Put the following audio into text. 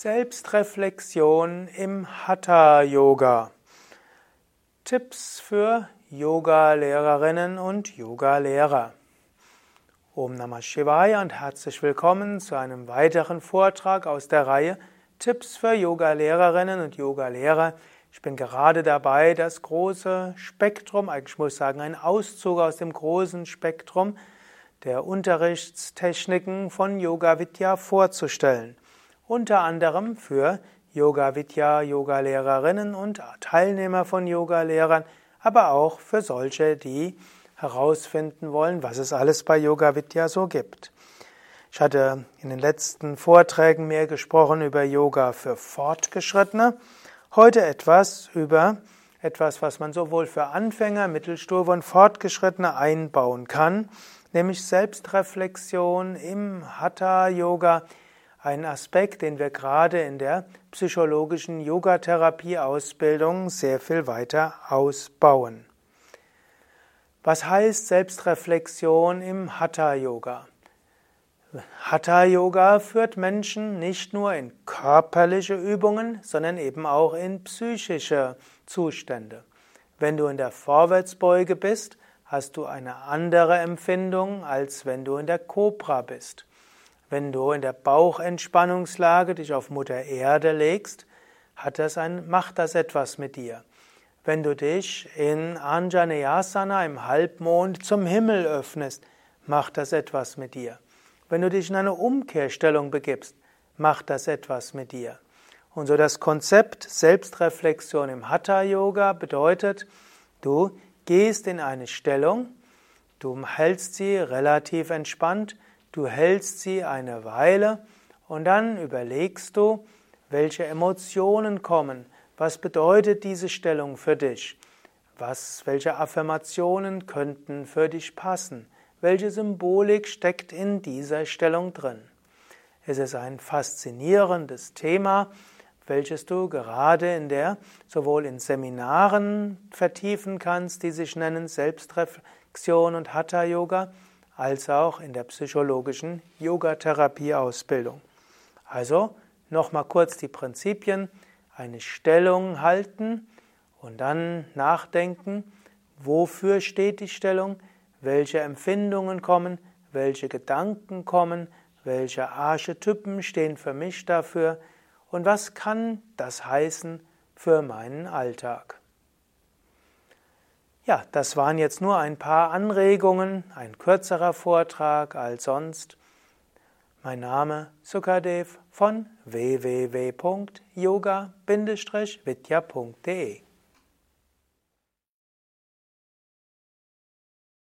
Selbstreflexion im Hatha Yoga. Tipps für Yoga-Lehrerinnen und Yoga-Lehrer. Om Namah Shivaya und herzlich willkommen zu einem weiteren Vortrag aus der Reihe Tipps für Yoga-Lehrerinnen und Yoga-Lehrer. Ich bin gerade dabei, das große Spektrum, eigentlich muss ich sagen, ein Auszug aus dem großen Spektrum der Unterrichtstechniken von Yoga Vidya vorzustellen unter anderem für Yoga Vidya Yoga-Lehrerinnen und Teilnehmer von Yoga-Lehrern, aber auch für solche, die herausfinden wollen, was es alles bei Yoga Vidya so gibt. Ich hatte in den letzten Vorträgen mehr gesprochen über Yoga für Fortgeschrittene. Heute etwas über etwas, was man sowohl für Anfänger, Mittelstufe und Fortgeschrittene einbauen kann, nämlich Selbstreflexion im Hatha Yoga, ein Aspekt, den wir gerade in der psychologischen Yogatherapie-Ausbildung sehr viel weiter ausbauen. Was heißt Selbstreflexion im Hatha Yoga? Hatha Yoga führt Menschen nicht nur in körperliche Übungen, sondern eben auch in psychische Zustände. Wenn du in der Vorwärtsbeuge bist, hast du eine andere Empfindung, als wenn du in der Kobra bist. Wenn du in der Bauchentspannungslage dich auf Mutter Erde legst, hat das ein, macht das etwas mit dir. Wenn du dich in Anjaneyasana im Halbmond zum Himmel öffnest, macht das etwas mit dir. Wenn du dich in eine Umkehrstellung begibst, macht das etwas mit dir. Und so das Konzept Selbstreflexion im Hatha Yoga bedeutet, du gehst in eine Stellung, du hältst sie relativ entspannt, Du hältst sie eine Weile und dann überlegst du, welche Emotionen kommen. Was bedeutet diese Stellung für dich? Was, welche Affirmationen könnten für dich passen? Welche Symbolik steckt in dieser Stellung drin? Es ist ein faszinierendes Thema, welches du gerade in der sowohl in Seminaren vertiefen kannst, die sich nennen Selbstreflexion und Hatha Yoga, als auch in der psychologischen Yogatherapie-Ausbildung. Also nochmal kurz die Prinzipien. Eine Stellung halten und dann nachdenken, wofür steht die Stellung, welche Empfindungen kommen, welche Gedanken kommen, welche Archetypen stehen für mich dafür und was kann das heißen für meinen Alltag. Ja, das waren jetzt nur ein paar Anregungen, ein kürzerer Vortrag als sonst. Mein Name Sukadev von www.yoga-vidya.de